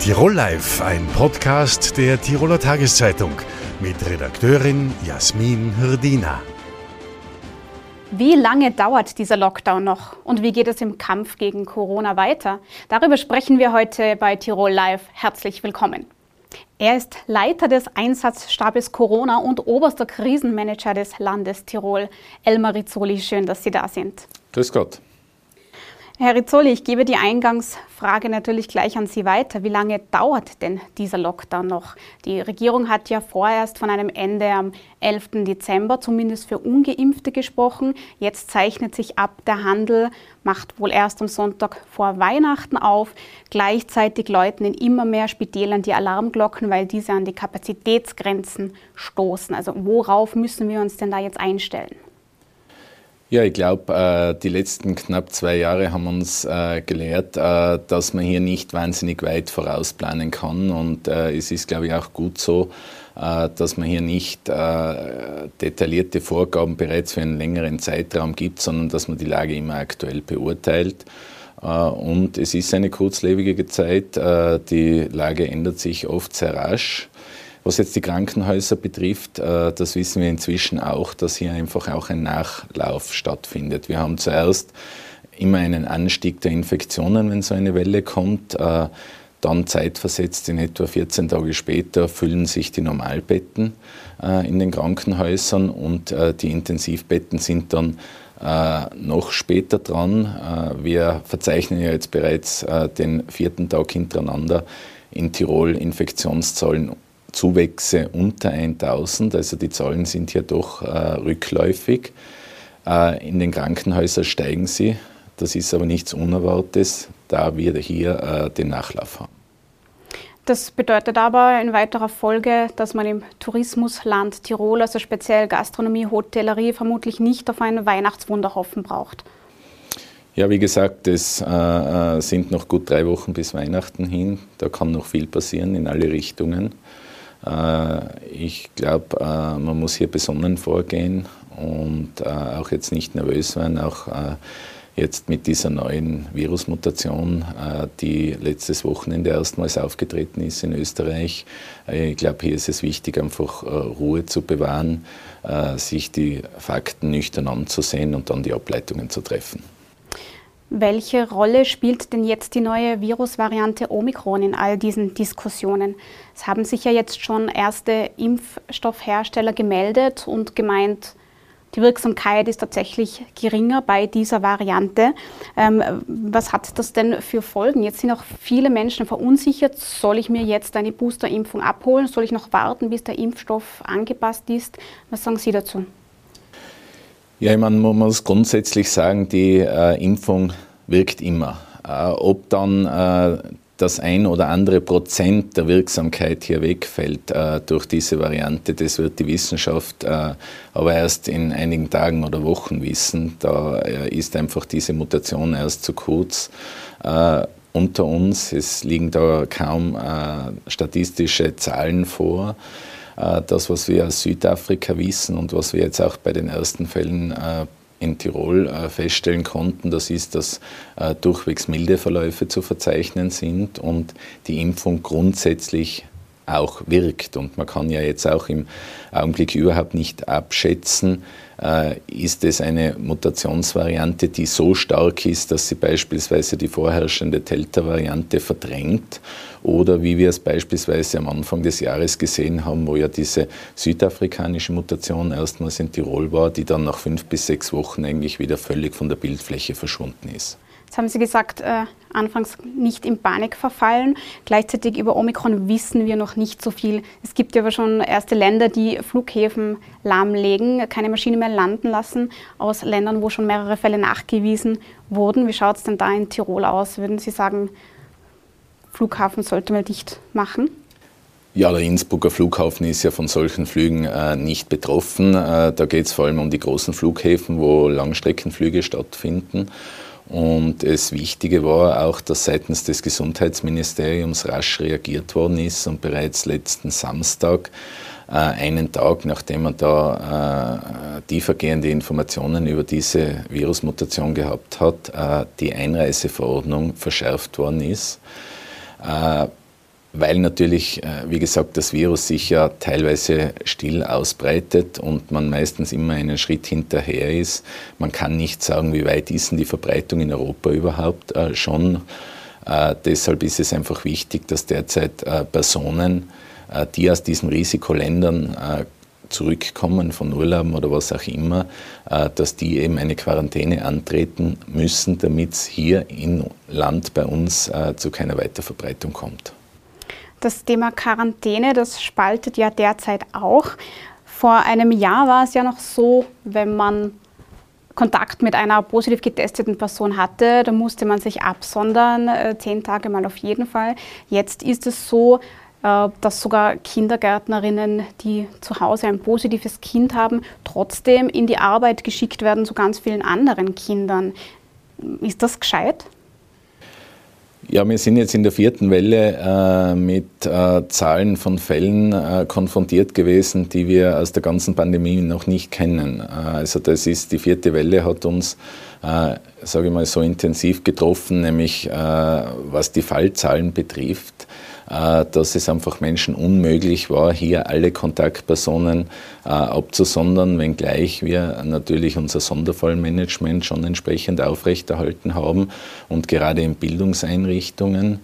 Tirol Live, ein Podcast der Tiroler Tageszeitung mit Redakteurin Jasmin Hirdina. Wie lange dauert dieser Lockdown noch und wie geht es im Kampf gegen Corona weiter? Darüber sprechen wir heute bei Tirol Live. Herzlich willkommen. Er ist Leiter des Einsatzstabes Corona und oberster Krisenmanager des Landes Tirol. Elmar Rizzoli, schön, dass Sie da sind. Grüß Gott. Herr Rizzoli, ich gebe die Eingangsfrage natürlich gleich an Sie weiter. Wie lange dauert denn dieser Lockdown noch? Die Regierung hat ja vorerst von einem Ende am 11. Dezember zumindest für ungeimpfte gesprochen. Jetzt zeichnet sich ab, der Handel macht wohl erst am Sonntag vor Weihnachten auf. Gleichzeitig läuten in immer mehr Spitälern die Alarmglocken, weil diese an die Kapazitätsgrenzen stoßen. Also worauf müssen wir uns denn da jetzt einstellen? Ja, ich glaube, äh, die letzten knapp zwei Jahre haben uns äh, gelehrt, äh, dass man hier nicht wahnsinnig weit vorausplanen kann. Und es ist, glaube ich, auch gut so, dass man hier nicht detaillierte Vorgaben bereits für einen längeren Zeitraum gibt, sondern dass man die Lage immer aktuell beurteilt. Und es ist eine kurzlebige Zeit. Die Lage ändert sich oft sehr rasch. Was jetzt die Krankenhäuser betrifft, äh, das wissen wir inzwischen auch, dass hier einfach auch ein Nachlauf stattfindet. Wir haben zuerst immer einen Anstieg der Infektionen, wenn so eine Welle kommt. Äh, dann zeitversetzt in etwa 14 Tage später füllen sich die Normalbetten äh, in den Krankenhäusern und die Intensivbetten sind dann noch später dran. Wir verzeichnen ja jetzt bereits den vierten Tag hintereinander in Tirol Infektionszahlen Zuwächse unter 1000, also die Zahlen sind hier doch äh, rückläufig. Äh, in den Krankenhäusern steigen sie, das ist aber nichts Unerwartetes, da wir hier äh, den Nachlauf haben. Das bedeutet aber in weiterer Folge, dass man im Tourismusland Tirol, also speziell Gastronomie, Hotellerie, vermutlich nicht auf ein Weihnachtswunder hoffen braucht. Ja, wie gesagt, es äh, äh sind noch gut drei Wochen bis Weihnachten hin. Da kann noch viel passieren in alle Richtungen. Äh, ich glaube, äh, man muss hier besonnen vorgehen und äh, auch jetzt nicht nervös werden, auch jetzt mit dieser neuen Virusmutation, die letztes Wochenende erstmals aufgetreten ist in Österreich. Ich glaube, hier ist es wichtig, einfach Ruhe zu bewahren, sich die Fakten nüchtern anzusehen und dann die Ableitungen zu treffen. Welche Rolle spielt denn jetzt die neue Virusvariante Omikron in all diesen Diskussionen? Es haben sich ja jetzt schon erste Impfstoffhersteller gemeldet und gemeint, die Wirksamkeit ist tatsächlich geringer bei dieser Variante. Ähm, was hat das denn für Folgen? Jetzt sind auch viele Menschen verunsichert. Soll ich mir jetzt eine Boosterimpfung abholen? Soll ich noch warten, bis der Impfstoff angepasst ist? Was sagen Sie dazu? Ja, ich meine, man muss grundsätzlich sagen, die äh, Impfung wirkt immer. Äh, ob dann äh, das ein oder andere Prozent der Wirksamkeit hier wegfällt äh, durch diese Variante, das wird die Wissenschaft äh, aber erst in einigen Tagen oder Wochen wissen. Da äh, ist einfach diese Mutation erst zu kurz äh, unter uns. Es liegen da kaum statistische Zahlen vor. Äh, das, was wir aus Südafrika wissen und was wir jetzt auch bei den ersten Fällen äh, in Tirol äh, feststellen konnten, das ist, dass durchwegs milde Verläufe zu verzeichnen sind und die Impfung grundsätzlich auch wirkt. Und man kann ja jetzt auch im Augenblick überhaupt nicht abschätzen, ist es eine Mutationsvariante, die so stark ist, dass sie beispielsweise die vorherrschende Delta-Variante verdrängt oder wie wir es beispielsweise am Anfang des Jahres gesehen haben, wo ja diese südafrikanische Mutation erstmals in Tirol war, die dann nach fünf bis sechs Wochen eigentlich wieder völlig von der Bildfläche verschwunden ist. Jetzt haben Sie gesagt, äh, anfangs nicht in Panik verfallen. Gleichzeitig über Omikron wissen wir noch nicht so viel. Es gibt ja aber schon erste Länder, die Flughäfen lahmlegen, keine Maschine mehr landen lassen, aus Ländern, wo schon mehrere Fälle nachgewiesen wurden. Wie schaut es denn da in Tirol aus? Würden Sie sagen, Flughafen sollte man dicht machen? Ja, der Innsbrucker Flughafen ist ja von solchen Flügen äh, nicht betroffen. Äh, da geht es vor allem um die großen Flughäfen, wo Langstreckenflüge stattfinden. Und das Wichtige war auch, dass seitens des Gesundheitsministeriums rasch reagiert worden ist und bereits letzten Samstag, äh, einen Tag nachdem man da äh, tiefergehende Informationen über diese Virusmutation gehabt hat, äh, die Einreiseverordnung verschärft worden ist. Weil natürlich, äh, wie gesagt, das Virus sich ja teilweise still ausbreitet und man meistens immer einen Schritt hinterher ist. Man kann nicht sagen, wie weit ist denn die Verbreitung in Europa überhaupt äh, schon. Äh, deshalb ist es einfach wichtig, dass derzeit Personen, die aus diesen Risikoländern zurückkommen von Urlauben oder was auch immer, dass die eben eine Quarantäne antreten müssen, damit es hier im Land bei uns zu keiner Weiterverbreitung kommt. Das Thema Quarantäne, das spaltet ja derzeit auch. Vor einem Jahr war es ja noch so, wenn man Kontakt mit einer positiv getesteten Person hatte, dann musste man sich absondern, äh, zehn Tage mal auf jeden Fall. Jetzt ist es so, äh, dass sogar Kindergärtnerinnen, die zu Hause ein positives Kind haben, trotzdem in die Arbeit geschickt werden zu ganz vielen anderen Kindern. Ist das gescheit? Ja, wir sind jetzt in der vierten Welle äh, mit äh, Zahlen von Fällen äh, konfrontiert gewesen, die wir aus der ganzen Pandemie noch nicht kennen. Äh, also das ist die vierte Welle hat uns, äh, sage ich mal, so intensiv getroffen, nämlich äh, was die Fallzahlen betrifft. Äh, dass es einfach Menschen unmöglich war, hier alle Kontaktpersonen äh, abzusondern, wenngleich wir natürlich unser Sonderfallmanagement schon entsprechend aufrechterhalten haben und gerade in Bildungseinrichtungen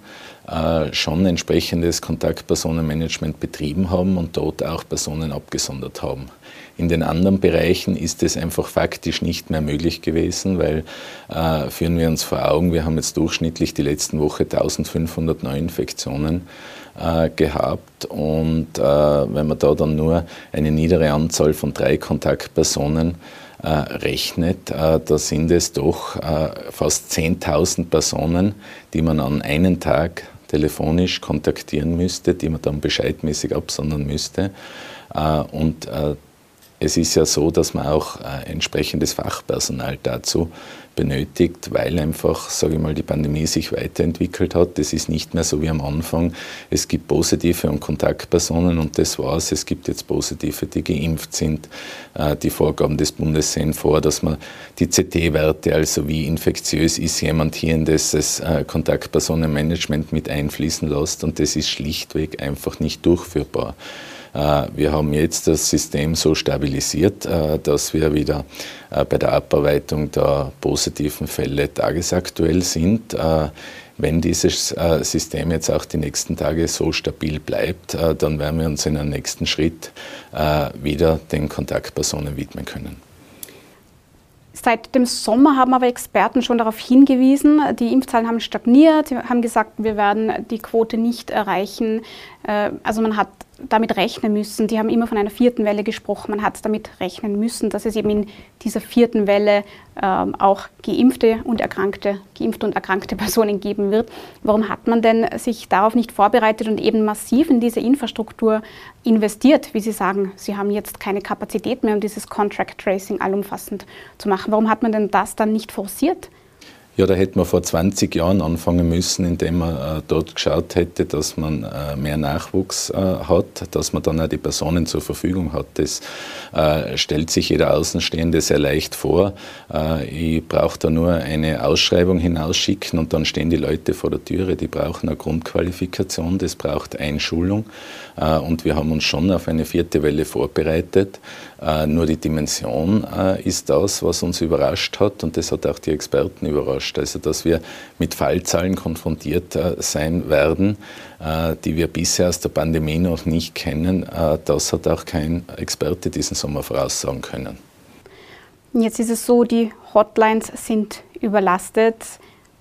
äh, schon entsprechendes Kontaktpersonenmanagement betrieben haben und dort auch Personen abgesondert haben. In den anderen Bereichen ist es einfach faktisch nicht mehr möglich gewesen, weil äh, führen wir uns vor Augen, wir haben jetzt durchschnittlich die letzten Woche 1500 Neuinfektionen äh, gehabt und äh, wenn man da dann nur eine niedere Anzahl von drei Kontaktpersonen äh, rechnet, äh, da sind es doch äh, fast 10.000 Personen, die man an einem Tag telefonisch kontaktieren müsste, die man dann bescheidmäßig absondern müsste. Und es ist ja so, dass man auch äh, entsprechendes Fachpersonal dazu benötigt, weil einfach, sage ich mal, die Pandemie sich weiterentwickelt hat. Es ist nicht mehr so wie am Anfang. Es gibt Positive und Kontaktpersonen und das war's. Es gibt jetzt Positive, die geimpft sind. Äh, die Vorgaben des Bundes sehen vor, dass man die CT-Werte, also wie infektiös ist jemand hier in das äh, Kontaktpersonenmanagement mit einfließen lässt und das ist schlichtweg einfach nicht durchführbar. Äh, wir haben jetzt das System so stabilisiert, äh, dass wir wieder äh, bei der Abarbeitung der positiven Fälle tagesaktuell sind. Wenn dieses System jetzt auch die nächsten Tage so stabil bleibt, dann werden wir uns in einem nächsten Schritt wieder den Kontaktpersonen widmen können. Seit dem Sommer haben aber Experten schon darauf hingewiesen, die Impfzahlen haben stagniert, haben gesagt, wir werden die Quote nicht erreichen. Also man hat damit rechnen müssen. Die haben immer von einer vierten Welle gesprochen. Man hat damit rechnen müssen, dass es eben in dieser vierten Welle ähm, auch geimpfte und erkrankte, geimpfte und erkrankte Personen geben wird. Warum hat man denn sich darauf nicht vorbereitet und eben massiv in diese Infrastruktur investiert? Wie Sie sagen, Sie haben jetzt keine Kapazität mehr, um dieses Contract Tracing allumfassend zu machen. Warum hat man denn das dann nicht forciert? Ja, da hätte man vor 20 Jahren anfangen müssen, indem man äh, dort geschaut hätte, dass man äh, mehr Nachwuchs äh, hat, dass man dann auch die Personen zur Verfügung hat. Das äh, stellt sich jeder Außenstehende sehr leicht vor. Äh, ich brauche da nur eine Ausschreibung hinausschicken und dann stehen die Leute vor der Türe. Die brauchen eine Grundqualifikation, das braucht Einschulung. Äh, und wir haben uns schon auf eine vierte Welle vorbereitet. Nur die Dimension ist das, was uns überrascht hat und das hat auch die Experten überrascht. Also, dass wir mit Fallzahlen konfrontiert äh, sein werden, äh, die wir bisher aus der Pandemie noch nicht kennen, äh, das hat auch kein Experte diesen Sommer voraussagen können. Jetzt ist es so, die Hotlines sind überlastet.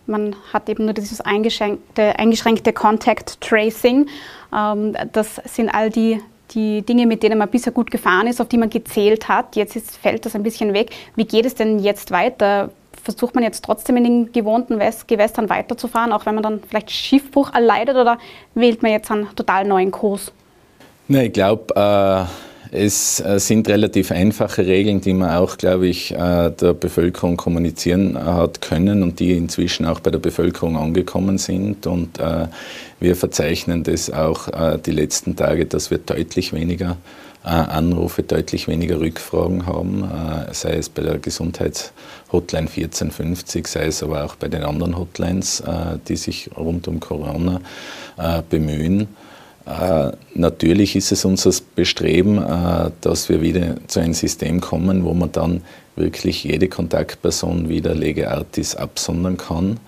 Man hat eben nur dieses eingeschränkte, eingeschränkte Contact Tracing. Ähm, das sind all die, die Dinge, mit denen man bisher gut gefahren ist, auf die man gezählt hat. Jetzt ist, fällt das ein bisschen weg. Wie geht es denn jetzt weiter? versucht man jetzt trotzdem in den gewohnten Gewässern weiterzufahren, auch wenn man dann vielleicht Schiffbruch erleidet oder wählt man jetzt einen total neuen Kurs? Na, ich glaube, äh, es äh, sind relativ einfache Regeln, die man auch, glaube ich, äh, der Bevölkerung kommunizieren hat können und die inzwischen auch bei der Bevölkerung angekommen sind. Und äh, wir verzeichnen das auch äh, die letzten Tage, dass wir deutlich weniger Anrufe, deutlich weniger Rückfragen haben, äh, sei es bei der Gesundheitshotline 1450, sei es aber auch bei den anderen Hotlines, äh, die sich rund um Corona äh. Natürlich ist es unser Bestreben, dass wir wieder zu einem System kommen, wo man dann wirklich jede Kontaktperson wieder lege artis absondern kann.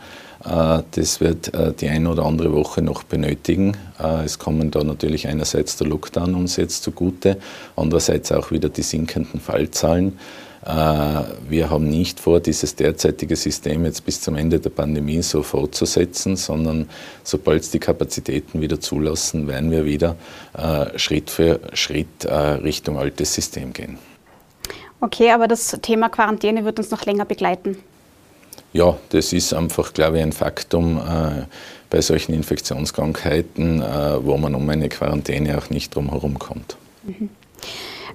Äh, das wird äh, die eine oder andere Woche noch benötigen. Äh, es kommen da natürlich einerseits der Lockdown uns jetzt zugute, andererseits auch wieder die sinkenden Fallzahlen. Wir haben nicht vor, dieses derzeitige System jetzt bis zum Ende der Pandemie so fortzusetzen, sondern sobald es die Kapazitäten wieder zulassen, werden wir wieder Schritt für Schritt Richtung altes System gehen. Okay, aber das Thema Quarantäne wird uns noch länger begleiten. Ja, das ist einfach, glaube ich, ein Faktum äh, bei solchen Infektionskrankheiten, äh, wo man um eine Quarantäne auch nicht drum herum kommt. Mhm.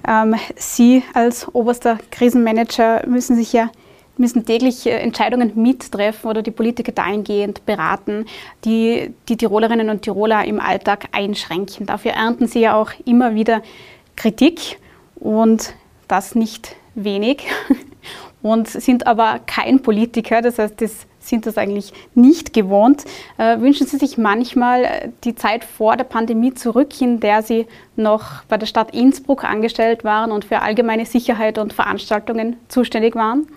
Ähm, Sie als oberster Krisenmanager müssen sich ja müssen täglich äh, Entscheidungen mittreffen oder die Politiker dahingehend beraten, die die Tirolerinnen und Tiroler im Alltag einschränken. Dafür ernten Sie ja auch immer wieder Kritik und das nicht wenig und sind aber kein Politiker, das heißt, das sind das eigentlich nicht gewohnt. Äh, wünschen Sie sich manchmal die Zeit vor der Pandemie zurück, in der Sie noch bei der Stadt Innsbruck angestellt waren und für allgemeine Sicherheit und Veranstaltungen zuständig waren?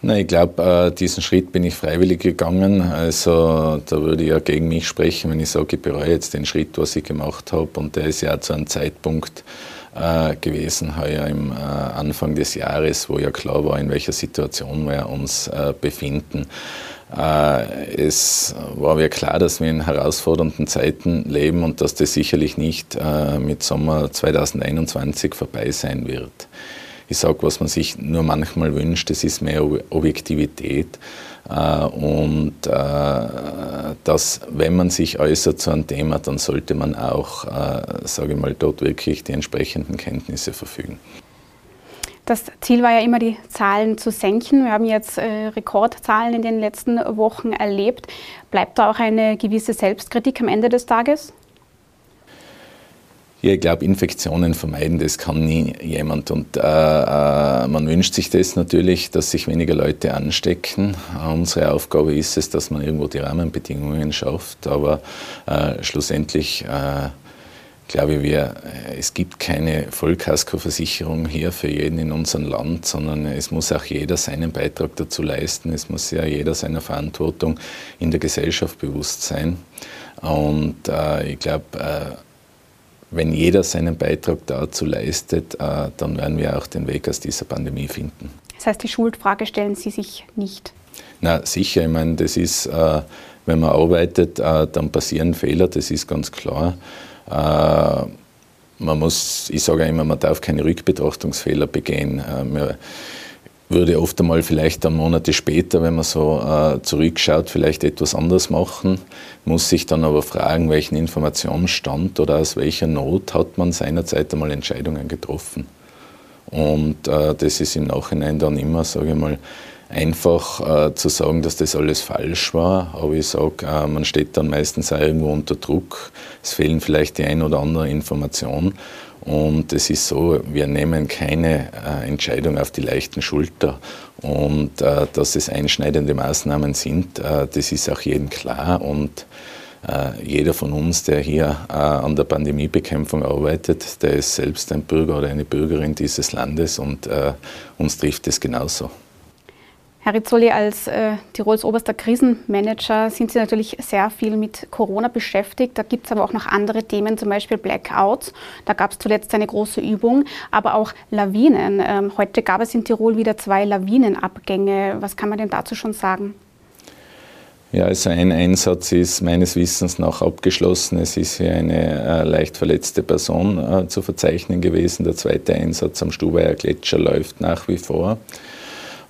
Na, ich glaube, äh, diesen Schritt bin ich freiwillig gegangen. Also da würde ich ja gegen mich sprechen, wenn ich sage, ich bereue jetzt den Schritt, was ich gemacht habe. Und der ist ja zu einem Zeitpunkt äh, gewesen, heuer im äh, Anfang des Jahres, wo ja klar war, in welcher Situation wir uns äh, befinden. Äh, es war mir klar, dass wir in herausfordernden Zeiten leben und dass das sicherlich nicht äh, mit Sommer 2021 vorbei sein wird. Ich sage, was man sich nur manchmal wünscht, das ist mehr Objektivität und äh, dass, wenn man sich äußert zu einem Thema, dann sollte man auch, äh, sage ich mal, dort wirklich die entsprechenden Kenntnisse verfügen. Das Ziel war ja immer, die Zahlen zu senken. Wir haben jetzt äh, Rekordzahlen in den letzten Wochen erlebt. Bleibt da auch eine gewisse Selbstkritik am Ende des Tages? Ja, ich glaube, Infektionen vermeiden, das kann nie jemand. Und äh, äh, man wünscht sich das natürlich, dass sich weniger Leute anstecken. Unsere Aufgabe ist es, dass man irgendwo die Rahmenbedingungen schafft. Aber äh, schlussendlich äh, glaube ich, es gibt keine Vollkaskoversicherung hier für jeden in unserem Land, sondern es muss auch jeder seinen Beitrag dazu leisten. Es muss ja jeder seiner Verantwortung in der Gesellschaft bewusst sein. Und äh, ich glaube, äh, wenn jeder seinen Beitrag dazu leistet, äh, dann werden wir auch den Weg aus dieser Pandemie finden. Das heißt, die Schuldfrage stellen Sie sich nicht? Na, sicher. Ich meine, das ist, äh, wenn man arbeitet, äh, dann passieren Fehler, das ist ganz klar. Man muss, ich sage immer, man darf keine Rückbetrachtungsfehler begehen würde oft einmal vielleicht dann Monate später, wenn man so äh, zurückschaut, vielleicht etwas anders machen, muss sich dann aber fragen, welchen Informationsstand oder aus welcher Not hat man seinerzeit einmal Entscheidungen getroffen. Und äh, das ist im Nachhinein dann immer, sage ich mal, einfach äh, zu sagen, dass das alles falsch war. Aber ich sage, äh, man steht dann meistens auch irgendwo unter Druck. Es fehlen vielleicht die ein oder andere Information. Und es ist so, wir nehmen keine äh, Entscheidung auf die leichten Schulter. Und äh, dass es einschneidende Maßnahmen sind, äh, das ist auch jedem klar. Und jeder von uns, der hier an der Pandemiebekämpfung arbeitet, der ist selbst ein Bürger oder eine Bürgerin dieses Landes und uns trifft es genauso. Herr Rizzoli, als äh, Tirols oberster Krisenmanager sind Sie natürlich sehr viel mit Corona beschäftigt. Da gibt es aber auch noch andere Themen, zum Beispiel Blackouts. Da gab es zuletzt eine große Übung, aber auch Lawinen. Ähm, heute gab es in Tirol wieder zwei Lawinenabgänge. Was kann man denn dazu schon sagen? Ja, also ein Einsatz ist meines Wissens nach abgeschlossen. Es ist hier eine äh, leicht verletzte Person äh, zu verzeichnen gewesen. Der zweite Einsatz am Stubaier Gletscher läuft nach wie vor.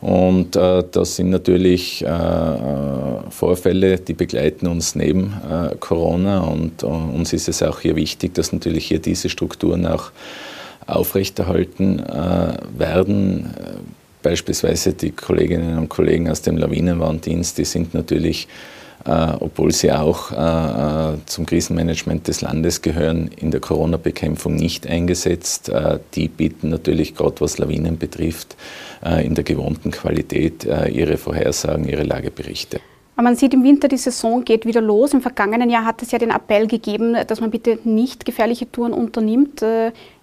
Und äh, das sind natürlich äh, äh, Vorfälle, die begleiten uns neben äh, Corona. Und äh, uns ist es auch hier wichtig, dass natürlich hier diese Strukturen auch aufrechterhalten äh, werden. Beispielsweise die Kolleginnen und Kollegen aus dem Lawinenwarndienst, die sind natürlich äh, obwohl sie auch äh, äh, zum Krisenmanagement des Landes gehören, in der Corona-Bekämpfung nicht eingesetzt. Äh, die bieten natürlich gerade was Lawinen betrifft, äh, in der gewohnten Qualität ihre Vorhersagen, ihre Lageberichte. Man sieht im Winter, die Saison geht wieder los. Im vergangenen Jahr hat es ja den Appell gegeben, dass man bitte nicht gefährliche Touren unternimmt.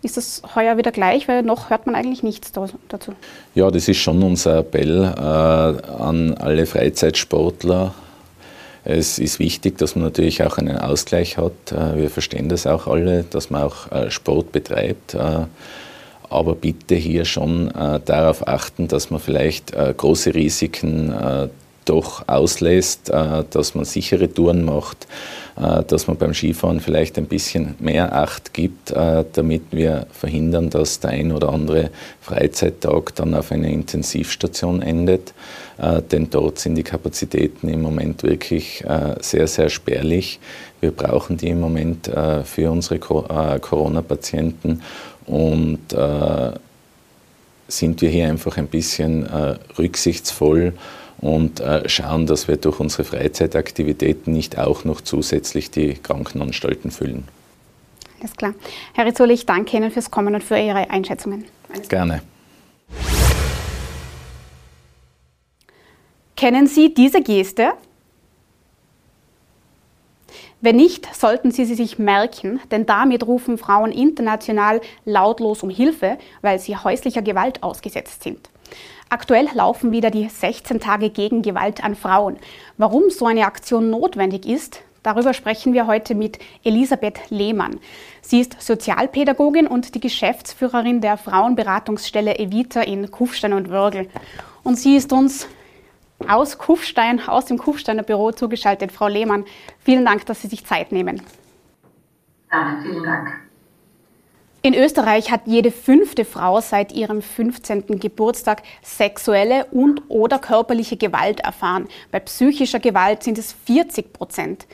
Ist das heuer wieder gleich? Weil noch hört man eigentlich nichts dazu. Ja, das ist schon unser Appell an alle Freizeitsportler, es ist wichtig, dass man natürlich auch einen Ausgleich hat. Äh, wir verstehen das auch alle, dass man auch äh, Sport betreibt. Äh, aber bitte hier schon darauf achten, dass man vielleicht große Risiken doch auslässt, dass man sichere Touren macht, dass man beim Skifahren vielleicht ein bisschen mehr Acht gibt, damit wir verhindern, dass der ein oder andere Freizeittag dann auf einer Intensivstation endet. Denn dort sind die Kapazitäten im Moment wirklich sehr, sehr spärlich. Wir brauchen die im Moment für unsere Corona-Patienten und sind wir hier einfach ein bisschen rücksichtsvoll und äh, schauen, dass wir durch unsere Freizeitaktivitäten nicht auch noch zusätzlich die Krankenanstalten füllen. Alles klar. Herr Rizzoli, ich danke Ihnen fürs Kommen und für Ihre Einschätzungen. Alles Gerne. Kennen Sie diese Geste? Wenn nicht, sollten Sie sie sich merken, denn damit rufen Frauen international lautlos um Hilfe, weil sie häuslicher Gewalt ausgesetzt sind. Aktuell laufen wieder die 16 Tage gegen Gewalt an Frauen. Warum so eine Aktion notwendig ist, darüber sprechen wir heute mit Elisabeth Lehmann. Sie ist Sozialpädagogin und die Geschäftsführerin der Frauenberatungsstelle Evita in Kufstein und Würgel. Und sie ist uns aus Kufstein, aus dem Kufsteiner Büro zugeschaltet. Frau Lehmann, vielen Dank, dass Sie sich Zeit nehmen. Ja, vielen Dank. In Österreich hat jede fünfte Frau seit ihrem 15. Geburtstag sexuelle und oder körperliche Gewalt erfahren. Bei psychischer Gewalt sind es 40 Prozent.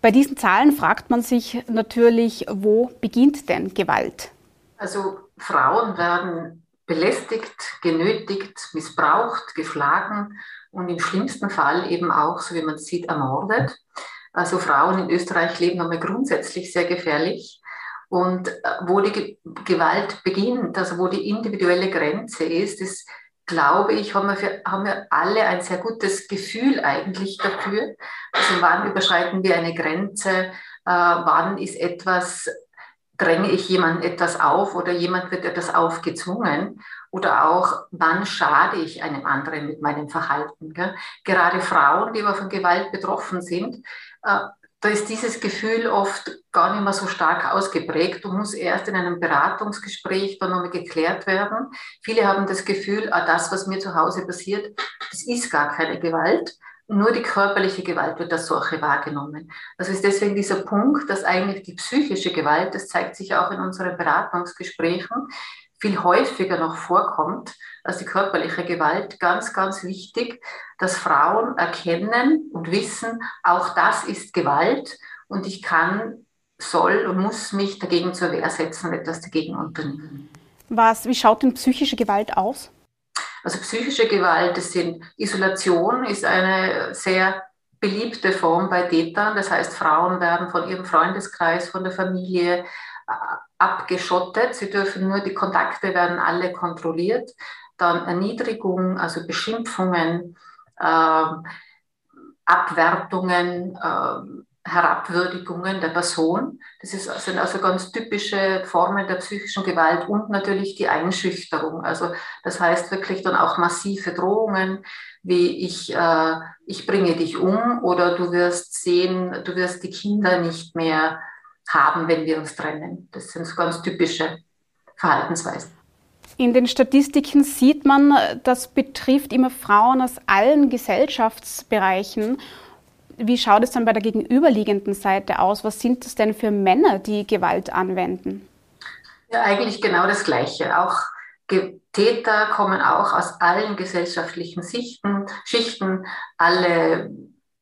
Bei diesen Zahlen fragt man sich natürlich, wo beginnt denn Gewalt? Also Frauen werden belästigt, genötigt, missbraucht, geschlagen und im schlimmsten Fall eben auch, so wie man sieht, ermordet. Also Frauen in Österreich leben einmal grundsätzlich sehr gefährlich. Und äh, wo die Gewalt beginnt, also wo die individuelle Grenze ist, das glaube ich, haben wir, für, haben wir alle ein sehr gutes Gefühl eigentlich dafür. Also wann überschreiten wir eine Grenze, äh, wann ist etwas, dränge ich jemandem etwas auf oder jemand wird etwas aufgezwungen oder auch, wann schade ich einem anderen mit meinem Verhalten. Gell? Gerade Frauen, die aber von Gewalt betroffen sind, äh, da ist dieses Gefühl oft gar nicht mehr so stark ausgeprägt und muss erst in einem Beratungsgespräch dann nochmal geklärt werden. Viele haben das Gefühl, ah, das, was mir zu Hause passiert, das ist gar keine Gewalt. Nur die körperliche Gewalt wird als solche wahrgenommen. Das ist deswegen dieser Punkt, dass eigentlich die psychische Gewalt, das zeigt sich auch in unseren Beratungsgesprächen, viel häufiger noch vorkommt als die körperliche Gewalt. Ganz, ganz wichtig, dass Frauen erkennen und wissen, auch das ist Gewalt und ich kann, soll und muss mich dagegen zur Wehr setzen und etwas dagegen unternehmen. Was, wie schaut denn psychische Gewalt aus? Also psychische Gewalt, das sind Isolation ist eine sehr beliebte Form bei Tätern. Das heißt, Frauen werden von ihrem Freundeskreis, von der Familie abgeschottet. Sie dürfen nur, die Kontakte werden alle kontrolliert. Dann Erniedrigung, also Beschimpfungen, äh, Abwertungen, äh, Herabwürdigungen der Person. Das ist, sind also ganz typische Formen der psychischen Gewalt und natürlich die Einschüchterung. Also das heißt wirklich dann auch massive Drohungen, wie ich, äh, ich bringe dich um oder du wirst sehen, du wirst die Kinder nicht mehr haben, wenn wir uns trennen. Das sind so ganz typische Verhaltensweisen. In den Statistiken sieht man, das betrifft immer Frauen aus allen Gesellschaftsbereichen. Wie schaut es dann bei der gegenüberliegenden Seite aus? Was sind das denn für Männer, die Gewalt anwenden? Ja, eigentlich genau das Gleiche. Auch Täter kommen auch aus allen gesellschaftlichen Sichten, Schichten, alle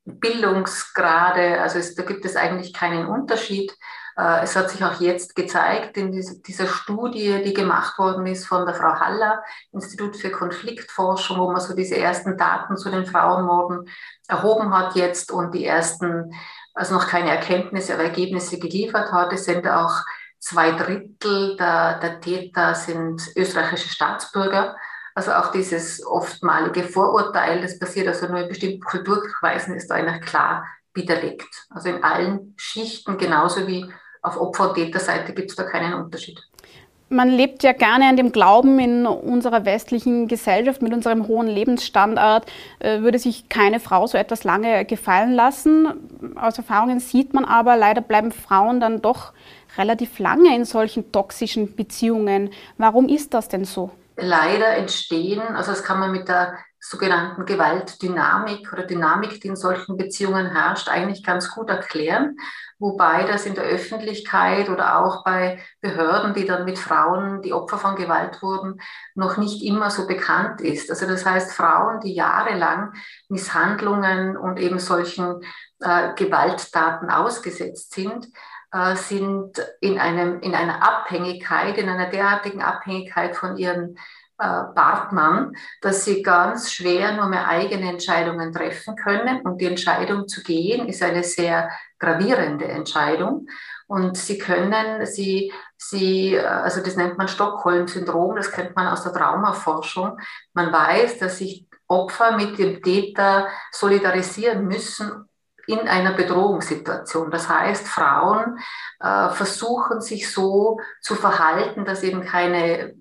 Bildungsgrade, also es, da gibt es eigentlich keinen Unterschied. Äh, es hat sich auch jetzt gezeigt in dieser Studie, die gemacht worden ist von der Frau Haller, Institut für Konfliktforschung, wo man so diese ersten Daten zu den Frauenmorden erhoben hat jetzt und die ersten, also noch keine Erkenntnisse, aber Ergebnisse geliefert hat. Es sind auch zwei Drittel der, der Täter sind österreichische Staatsbürger. Also auch dieses oftmalige Vorurteil, das passiert also nur in bestimmten Kulturkreisen, ist da eigentlich klar widerlegt. Also in allen Schichten, genauso wie auf Opfer- und Täterseite, gibt es da keinen Unterschied. Man lebt ja gerne an dem Glauben in unserer westlichen Gesellschaft mit unserem hohen Lebensstandard, äh, würde sich keine Frau so etwas lange gefallen lassen. Aus Erfahrungen sieht man aber, leider bleiben Frauen dann doch relativ lange in solchen toxischen Beziehungen. Warum ist das denn so? Leider entstehen, also das kann man mit der sogenannten Gewaltdynamik oder Dynamik, die in solchen Beziehungen herrscht, eigentlich ganz gut erklären, wobei das in der Öffentlichkeit oder auch bei Behörden, die dann mit Frauen, die Opfer von Gewalt wurden, noch nicht immer so bekannt ist. Also das heißt, Frauen, die jahrelang Misshandlungen und eben solchen äh, Gewalttaten ausgesetzt sind, sind in, einem, in einer Abhängigkeit, in einer derartigen Abhängigkeit von ihren äh, Partnern, dass sie ganz schwer nur mehr eigene Entscheidungen treffen können. Und die Entscheidung zu gehen ist eine sehr gravierende Entscheidung. Und sie können, sie, sie, äh, also das nennt man Stockholm-Syndrom, das kennt man aus der Traumaforschung. Man weiß, dass sich Opfer mit dem Täter solidarisieren müssen, in einer Bedrohungssituation. Das heißt, Frauen äh, versuchen sich so zu verhalten, dass eben keine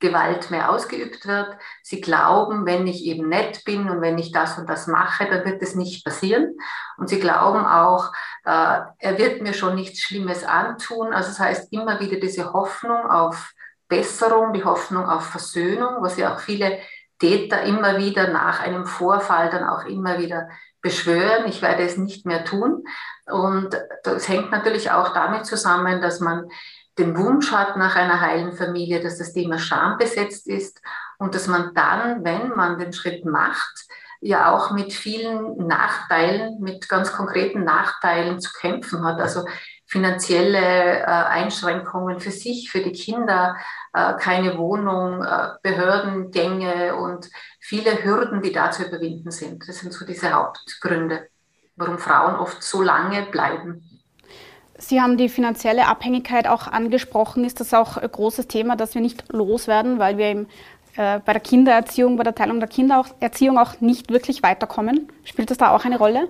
Gewalt mehr ausgeübt wird. Sie glauben, wenn ich eben nett bin und wenn ich das und das mache, dann wird es nicht passieren. Und sie glauben auch, äh, er wird mir schon nichts Schlimmes antun. Also das heißt immer wieder diese Hoffnung auf Besserung, die Hoffnung auf Versöhnung, was ja auch viele Täter immer wieder nach einem Vorfall dann auch immer wieder beschwören, ich werde es nicht mehr tun. Und das hängt natürlich auch damit zusammen, dass man den Wunsch hat nach einer heilen Familie, dass das Thema Scham besetzt ist und dass man dann, wenn man den Schritt macht, ja auch mit vielen Nachteilen, mit ganz konkreten Nachteilen zu kämpfen hat. Also finanzielle äh, Einschränkungen für sich, für die Kinder, äh, keine Wohnung, äh, Behördengänge und viele Hürden, die da zu überwinden sind. Das sind so diese Hauptgründe, warum Frauen oft so lange bleiben. Sie haben die finanzielle Abhängigkeit auch angesprochen. Ist das auch ein großes Thema, das wir nicht loswerden, weil wir im, äh, bei der Kindererziehung, bei der Teilung der Kindererziehung auch nicht wirklich weiterkommen? Spielt das da auch eine Rolle?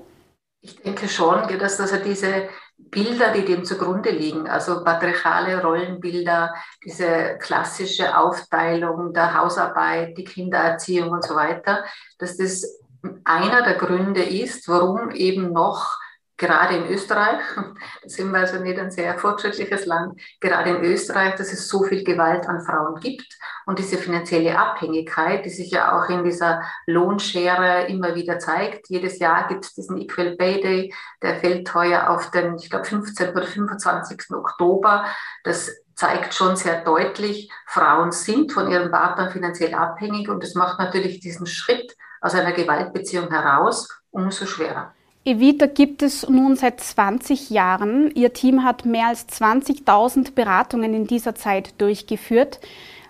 Ich denke schon, dass also diese Bilder, die dem zugrunde liegen, also patriarchale Rollenbilder, diese klassische Aufteilung der Hausarbeit, die Kindererziehung und so weiter, dass das einer der Gründe ist, warum eben noch gerade in Österreich, sind wir also nicht ein sehr fortschrittliches Land, gerade in Österreich, dass es so viel Gewalt an Frauen gibt und diese finanzielle Abhängigkeit, die sich ja auch in dieser Lohnschere immer wieder zeigt. Jedes Jahr gibt es diesen Equal Pay Day, der fällt heuer auf den, ich glaube, 15. oder 25. Oktober. Das zeigt schon sehr deutlich, Frauen sind von ihren Partnern finanziell abhängig und das macht natürlich diesen Schritt aus einer Gewaltbeziehung heraus umso schwerer. Evita gibt es nun seit 20 Jahren. Ihr Team hat mehr als 20.000 Beratungen in dieser Zeit durchgeführt.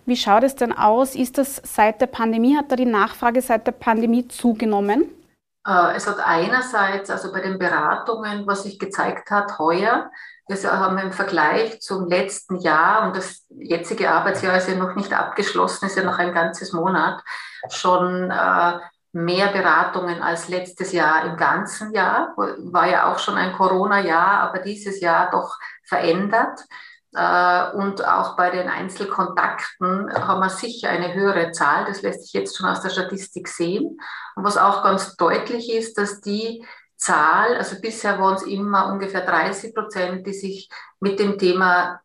Wie schaut es denn aus? Ist das seit der Pandemie, hat da die Nachfrage seit der Pandemie zugenommen? Äh, es hat einerseits, also bei den Beratungen, was sich gezeigt hat heuer, wir haben im Vergleich zum letzten Jahr, und das jetzige Arbeitsjahr ist ja noch nicht abgeschlossen, ist ja noch ein ganzes Monat, schon äh, mehr Beratungen als letztes Jahr im ganzen Jahr. War ja auch schon ein Corona-Jahr, aber dieses Jahr doch verändert. Äh, und auch bei den Einzelkontakten haben wir sicher eine höhere Zahl. Das lässt sich jetzt schon aus der Statistik sehen. Und was auch ganz deutlich ist, dass die Zahl, also bisher waren es immer ungefähr 30 Prozent, die sich mit dem Thema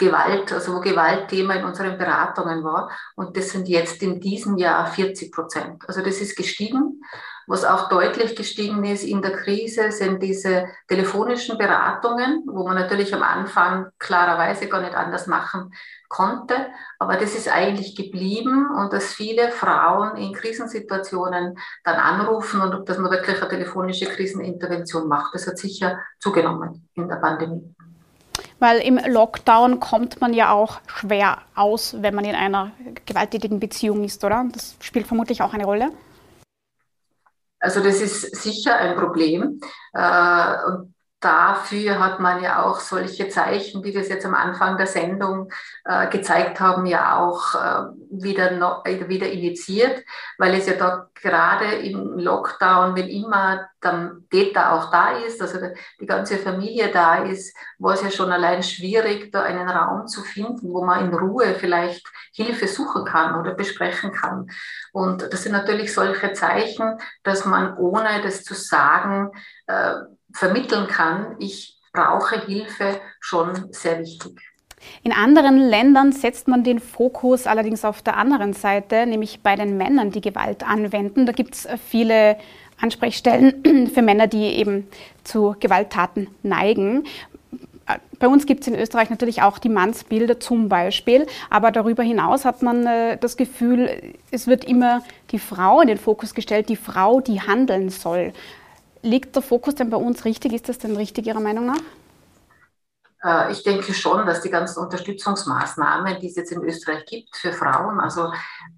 Gewalt, also wo Gewalt Thema in unseren Beratungen war. Und das sind jetzt in diesem Jahr 40 Prozent. Also das ist gestiegen. Was auch deutlich gestiegen ist in der Krise, sind diese telefonischen Beratungen, wo man natürlich am Anfang klarerweise gar nicht anders machen konnte. Aber das ist eigentlich geblieben und dass viele Frauen in Krisensituationen dann anrufen und dass man wirklich eine telefonische Krisenintervention macht. Das hat sicher zugenommen in der Pandemie. Weil im Lockdown kommt man ja auch schwer aus, wenn man in einer gewalttätigen Beziehung ist, oder? Das spielt vermutlich auch eine Rolle. Also das ist sicher ein Problem. Äh, und dafür hat man ja auch solche Zeichen, wie wir es jetzt am Anfang der Sendung äh, gezeigt haben, ja auch äh, wieder, noch, äh, wieder initiiert, weil es ja da gerade im Lockdown, wenn immer der Täter auch da ist, also die ganze Familie da ist, war es ja schon allein schwierig, da einen Raum zu finden, wo man in Ruhe vielleicht Hilfe suchen kann oder besprechen kann. Und das sind natürlich solche Zeichen, dass man ohne das zu sagen, äh, vermitteln kann, ich brauche Hilfe, schon sehr wichtig. In anderen Ländern setzt man den Fokus allerdings auf der anderen Seite, nämlich bei den Männern, die Gewalt anwenden. Da gibt es viele Ansprechstellen für Männer, die eben zu Gewalttaten neigen. Bei uns gibt es in Österreich natürlich auch die Mannsbilder zum Beispiel, aber darüber hinaus hat man äh, das Gefühl, es wird immer die Frau in den Fokus gestellt, die Frau, die handeln soll. Liegt der Fokus denn bei uns richtig? Ist das denn richtig Ihrer Meinung nach? Äh, ich denke schon, dass die ganzen Unterstützungsmaßnahmen, die es jetzt in Österreich gibt für Frauen, also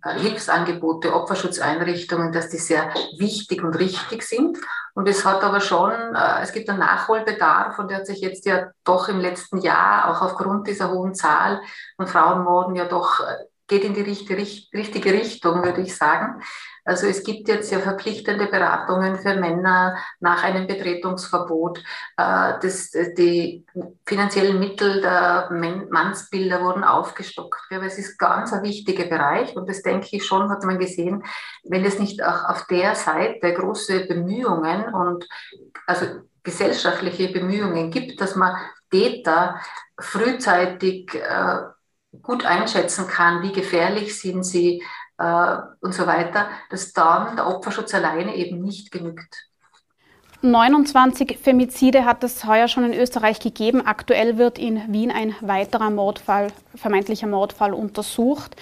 äh, Hilfsangebote, Opferschutzeinrichtungen, dass die sehr wichtig und richtig sind. Und es hat aber schon, äh, es gibt einen Nachholbedarf und der hat sich jetzt ja doch im letzten Jahr, auch aufgrund dieser hohen Zahl von Frauenmorden, ja doch geht in die richtige Richtung, würde ich sagen. Also es gibt jetzt ja verpflichtende Beratungen für Männer nach einem Betretungsverbot. Äh, das, die finanziellen Mittel der Mannsbilder wurden aufgestockt. Aber es ist ganz ein wichtiger Bereich und das denke ich schon, hat man gesehen, wenn es nicht auch auf der Seite große Bemühungen und also gesellschaftliche Bemühungen gibt, dass man Täter frühzeitig äh, gut einschätzen kann, wie gefährlich sind sie, äh, und so weiter, dass dann der Opferschutz alleine eben nicht genügt. 29 Femizide hat es heuer schon in Österreich gegeben. Aktuell wird in Wien ein weiterer Mordfall, vermeintlicher Mordfall untersucht.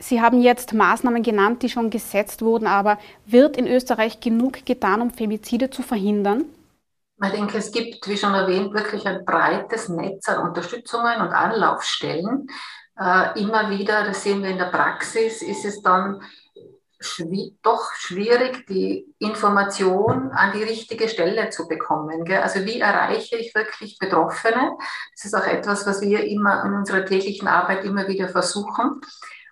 Sie haben jetzt Maßnahmen genannt, die schon gesetzt wurden, aber wird in Österreich genug getan, um Femizide zu verhindern? Ich denke, es gibt, wie schon erwähnt, wirklich ein breites Netz an Unterstützungen und Anlaufstellen äh, immer wieder, das sehen wir in der Praxis, ist es dann schwi doch schwierig, die Information an die richtige Stelle zu bekommen. Gell? Also wie erreiche ich wirklich Betroffene? Das ist auch etwas, was wir immer in unserer täglichen Arbeit immer wieder versuchen.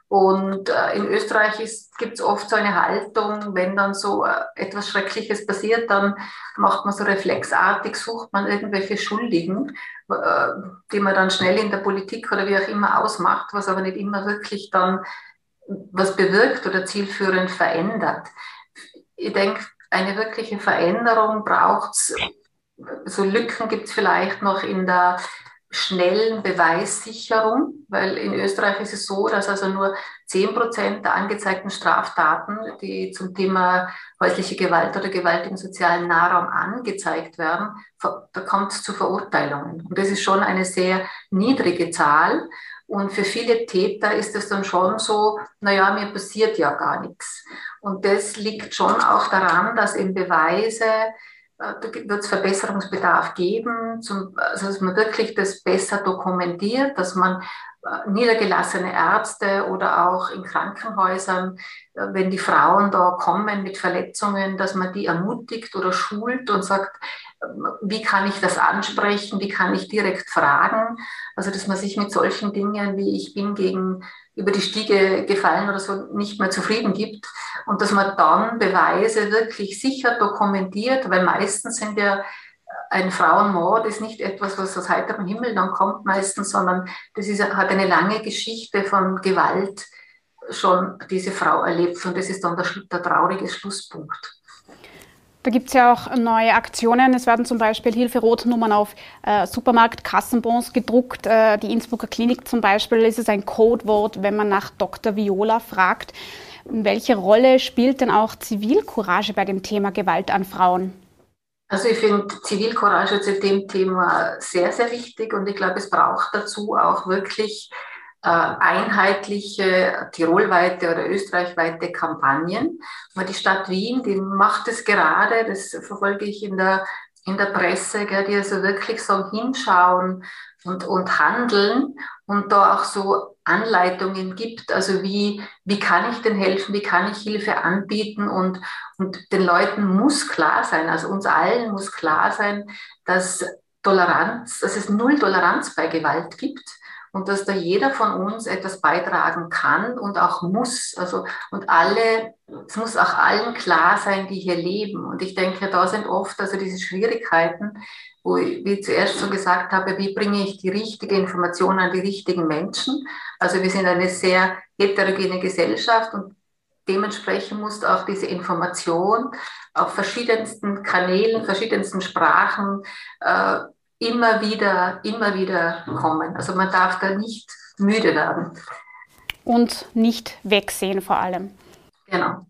Und äh, in Österreich gibt es oft so eine Haltung, wenn dann so äh, etwas Schreckliches passiert, dann macht man so reflexartig, sucht man irgendwelche Schuldigen, äh, die man dann schnell in der Politik oder wie auch immer ausmacht, was aber nicht immer wirklich dann was bewirkt oder zielführend verändert. Ich denke, eine wirkliche Veränderung braucht es. So Lücken gibt es vielleicht noch in der schnellen Beweissicherung, weil in Österreich ist es so, dass also nur 10 Prozent der angezeigten Straftaten, die zum Thema häusliche Gewalt oder Gewalt im sozialen Nahraum angezeigt werden, da kommt es zu Verurteilungen. Und das ist schon eine sehr niedrige Zahl. Und für viele Täter ist es dann schon so, naja, mir passiert ja gar nichts. Und das liegt schon auch daran, dass eben Beweise wird es Verbesserungsbedarf geben, zum, also dass man wirklich das besser dokumentiert, dass man äh, niedergelassene Ärzte oder auch in Krankenhäusern, äh, wenn die Frauen da kommen mit Verletzungen, dass man die ermutigt oder schult und sagt, wie kann ich das ansprechen, wie kann ich direkt fragen. Also dass man sich mit solchen Dingen wie ich bin gegen über die Stiege gefallen oder so nicht mehr zufrieden gibt und dass man dann Beweise wirklich sicher dokumentiert, weil meistens sind ja ein Frauenmord ist nicht etwas, was aus heiterem Himmel dann kommt meistens, sondern das ist, hat eine lange Geschichte von Gewalt schon diese Frau erlebt und das ist dann der, der traurige Schlusspunkt. Da gibt es ja auch neue Aktionen. Es werden zum Beispiel Hilfe-Rot-Nummern auf äh, Supermarkt-Kassenbons gedruckt. Äh, die Innsbrucker Klinik zum Beispiel ist es ein Codewort, wenn man nach Dr. Viola fragt. Welche Rolle spielt denn auch Zivilcourage bei dem Thema Gewalt an Frauen? Also ich finde Zivilcourage zu dem Thema sehr, sehr wichtig und ich glaube, es braucht dazu auch wirklich äh, einheitliche tirolweite oder österreichweite Kampagnen. Aber die Stadt Wien, die macht es gerade, das verfolge ich in der in der Presse, gell, die also wirklich so hinschauen und, und handeln und da auch so Anleitungen gibt, also wie, wie kann ich denn helfen, wie kann ich Hilfe anbieten und, und den Leuten muss klar sein, also uns allen muss klar sein, dass Toleranz, dass es null Toleranz bei Gewalt gibt und dass da jeder von uns etwas beitragen kann und auch muss. Also, und alle, es muss auch allen klar sein, die hier leben. Und ich denke, da sind oft also diese Schwierigkeiten, wo ich, wie ich zuerst schon gesagt habe, wie bringe ich die richtige Information an die richtigen Menschen? Also wir sind eine sehr heterogene Gesellschaft und dementsprechend muss auch diese Information auf verschiedensten Kanälen, verschiedensten Sprachen äh, immer wieder, immer wieder kommen. Also man darf da nicht müde werden. Und nicht wegsehen vor allem. Genau.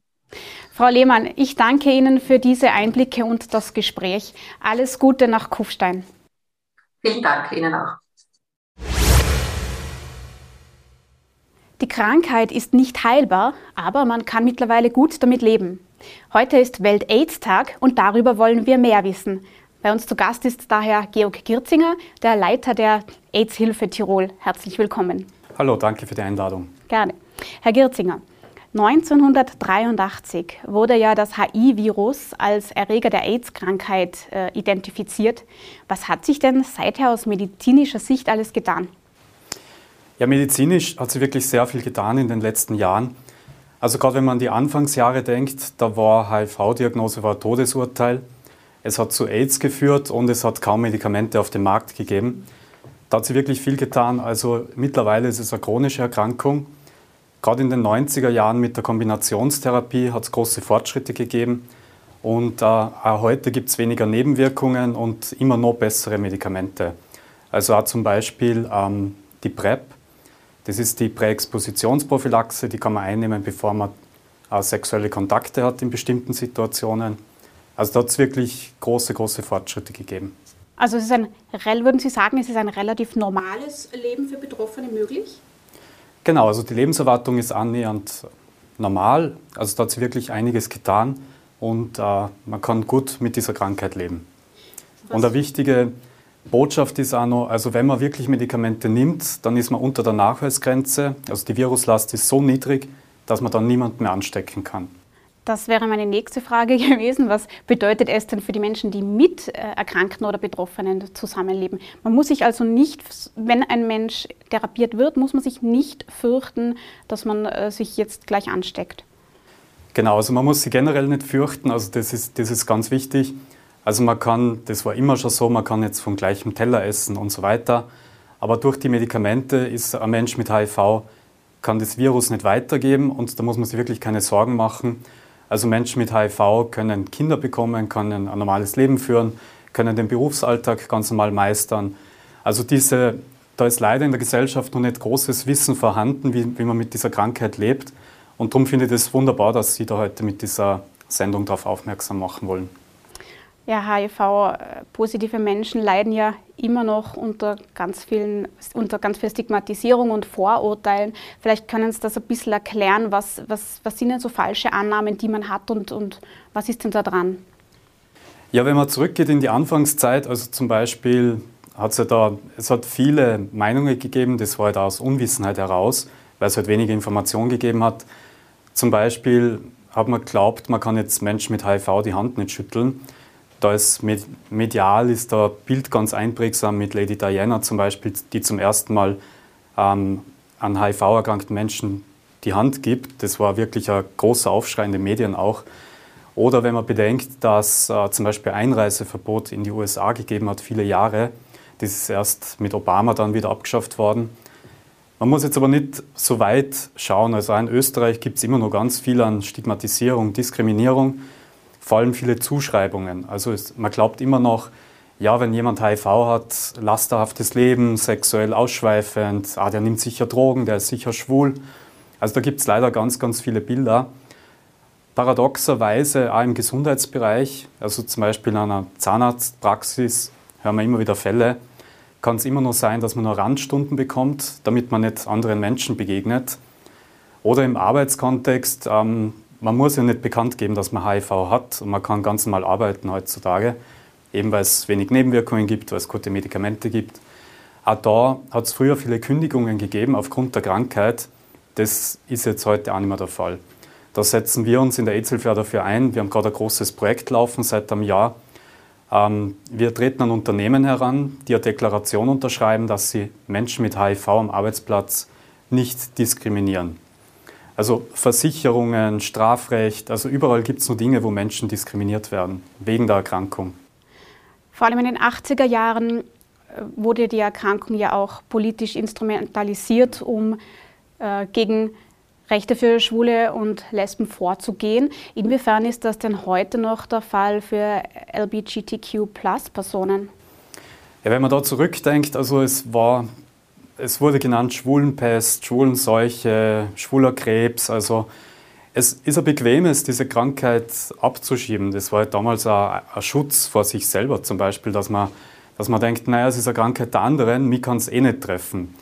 Frau Lehmann, ich danke Ihnen für diese Einblicke und das Gespräch. Alles Gute nach Kufstein. Vielen Dank Ihnen auch. Die Krankheit ist nicht heilbar, aber man kann mittlerweile gut damit leben. Heute ist Welt-AIDS-Tag und darüber wollen wir mehr wissen. Bei uns zu Gast ist daher Georg Girzinger, der Leiter der AIDS-Hilfe Tirol. Herzlich willkommen. Hallo, danke für die Einladung. Gerne. Herr Girzinger, 1983 wurde ja das HI-Virus als Erreger der AIDS-Krankheit äh, identifiziert. Was hat sich denn seither aus medizinischer Sicht alles getan? Ja, medizinisch hat sich wirklich sehr viel getan in den letzten Jahren. Also gerade wenn man an die Anfangsjahre denkt, da war HIV-Diagnose war Todesurteil. Es hat zu AIDS geführt und es hat kaum Medikamente auf dem Markt gegeben. Da hat sich wirklich viel getan. Also mittlerweile ist es eine chronische Erkrankung. Gerade in den 90er Jahren mit der Kombinationstherapie hat es große Fortschritte gegeben. Und äh, auch heute gibt es weniger Nebenwirkungen und immer noch bessere Medikamente. Also auch zum Beispiel ähm, die PrEP. Das ist die Präexpositionsprophylaxe, die kann man einnehmen, bevor man äh, sexuelle Kontakte hat in bestimmten Situationen. Also da hat es wirklich große, große Fortschritte gegeben. Also es ist ein, würden Sie sagen, es ist ein relativ normales Leben für Betroffene möglich? Genau, also die Lebenserwartung ist annähernd normal. Also da hat sich wirklich einiges getan und äh, man kann gut mit dieser Krankheit leben. Was? Und eine wichtige Botschaft ist auch noch, also wenn man wirklich Medikamente nimmt, dann ist man unter der Nachweisgrenze. Also die Viruslast ist so niedrig, dass man dann niemanden mehr anstecken kann. Das wäre meine nächste Frage gewesen. Was bedeutet es denn für die Menschen, die mit äh, Erkrankten oder Betroffenen zusammenleben? Man muss sich also nicht, wenn ein Mensch therapiert wird, muss man sich nicht fürchten, dass man äh, sich jetzt gleich ansteckt. Genau, also man muss sich generell nicht fürchten. Also das ist, das ist ganz wichtig. Also man kann, das war immer schon so, man kann jetzt vom gleichen Teller essen und so weiter. Aber durch die Medikamente ist ein Mensch mit HIV kann das Virus nicht weitergeben und da muss man sich wirklich keine Sorgen machen. Also Menschen mit HIV können Kinder bekommen, können ein normales Leben führen, können den Berufsalltag ganz normal meistern. Also diese, da ist leider in der Gesellschaft noch nicht großes Wissen vorhanden, wie, wie man mit dieser Krankheit lebt. Und darum finde ich es wunderbar, dass Sie da heute mit dieser Sendung darauf aufmerksam machen wollen. Ja, HIV-positive Menschen leiden ja immer noch unter ganz, vielen, unter ganz viel Stigmatisierung und Vorurteilen. Vielleicht können Sie das ein bisschen erklären, was, was, was sind denn so falsche Annahmen, die man hat und, und was ist denn da dran? Ja, wenn man zurückgeht in die Anfangszeit, also zum Beispiel hat es ja da, es hat viele Meinungen gegeben, das war halt aus Unwissenheit heraus, weil es halt wenige Informationen gegeben hat. Zum Beispiel hat man geglaubt, man kann jetzt Menschen mit HIV die Hand nicht schütteln da ist medial ist da Bild ganz einprägsam mit Lady Diana zum Beispiel, die zum ersten Mal ähm, an HIV erkrankten Menschen die Hand gibt. Das war wirklich ein großer Aufschrei in den Medien auch. Oder wenn man bedenkt, dass äh, zum Beispiel Einreiseverbot in die USA gegeben hat, viele Jahre. Das ist erst mit Obama dann wieder abgeschafft worden. Man muss jetzt aber nicht so weit schauen. Also in Österreich gibt es immer noch ganz viel an Stigmatisierung, Diskriminierung vor allem viele Zuschreibungen. Also es, man glaubt immer noch, ja, wenn jemand HIV hat, lasterhaftes Leben, sexuell ausschweifend, ah, der nimmt sicher Drogen, der ist sicher schwul. Also da gibt es leider ganz, ganz viele Bilder. Paradoxerweise auch im Gesundheitsbereich, also zum Beispiel in einer Zahnarztpraxis, hören wir immer wieder Fälle, kann es immer nur sein, dass man nur Randstunden bekommt, damit man nicht anderen Menschen begegnet. Oder im Arbeitskontext, ähm, man muss ja nicht bekannt geben, dass man HIV hat und man kann ganz normal arbeiten heutzutage. eben weil es wenig Nebenwirkungen gibt, weil es gute Medikamente gibt. Auch da hat es früher viele Kündigungen gegeben aufgrund der Krankheit. Das ist jetzt heute auch nicht mehr der Fall. Da setzen wir uns in der EZLF dafür ein. Wir haben gerade ein großes Projekt laufen seit einem Jahr. Ähm, wir treten an Unternehmen heran, die eine Deklaration unterschreiben, dass sie Menschen mit HIV am Arbeitsplatz nicht diskriminieren. Also Versicherungen, Strafrecht, also überall gibt es nur Dinge, wo Menschen diskriminiert werden, wegen der Erkrankung. Vor allem in den 80er Jahren äh, wurde die Erkrankung ja auch politisch instrumentalisiert, um äh, gegen Rechte für Schwule und Lesben vorzugehen. Inwiefern ist das denn heute noch der Fall für LGBTQ-Personen? Ja, wenn man da zurückdenkt, also es war es wurde genannt Schwulenpest, Schwulenseuche, schwuler Krebs. Also es ist ein bequemes, diese Krankheit abzuschieben. Das war halt damals ein, ein, Schutz vor sich selber zum Beispiel, dass man, dass man denkt, naja, es ist eine Krankheit der anderen, mich kann es eh nicht treffen.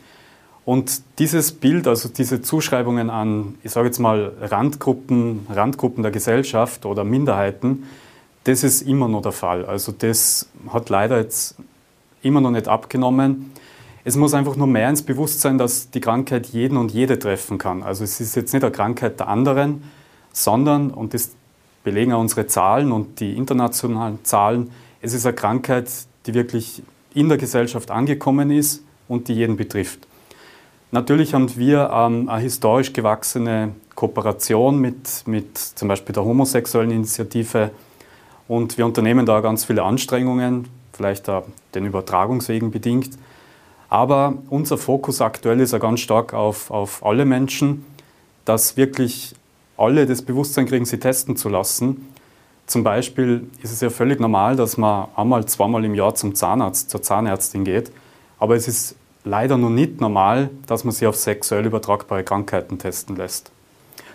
Und dieses Bild, also diese Zuschreibungen an, ich sage jetzt mal, Randgruppen, Randgruppen der Gesellschaft oder Minderheiten, das ist immer noch der Fall. Also das hat leider jetzt immer noch nicht abgenommen. Es muss einfach nur mehr ins Bewusstsein, dass die Krankheit jeden und jede treffen kann. Also es ist jetzt nicht eine Krankheit der anderen, sondern, und das belegen auch unsere Zahlen und die internationalen Zahlen, es ist eine Krankheit, die wirklich in der Gesellschaft angekommen ist und die jeden betrifft. Natürlich haben wir ähm, eine historisch gewachsene Kooperation mit, mit zum Beispiel der homosexuellen Initiative und wir unternehmen da ganz viele Anstrengungen, vielleicht auch den Übertragungswegen bedingt. Aber unser Fokus aktuell ist ja ganz stark auf, auf alle Menschen, dass wirklich alle das Bewusstsein kriegen, sie testen zu lassen. Zum Beispiel ist es ja völlig normal, dass man einmal, zweimal im Jahr zum Zahnarzt, zur Zahnärztin geht. Aber es ist leider noch nicht normal, dass man sich auf sexuell übertragbare Krankheiten testen lässt.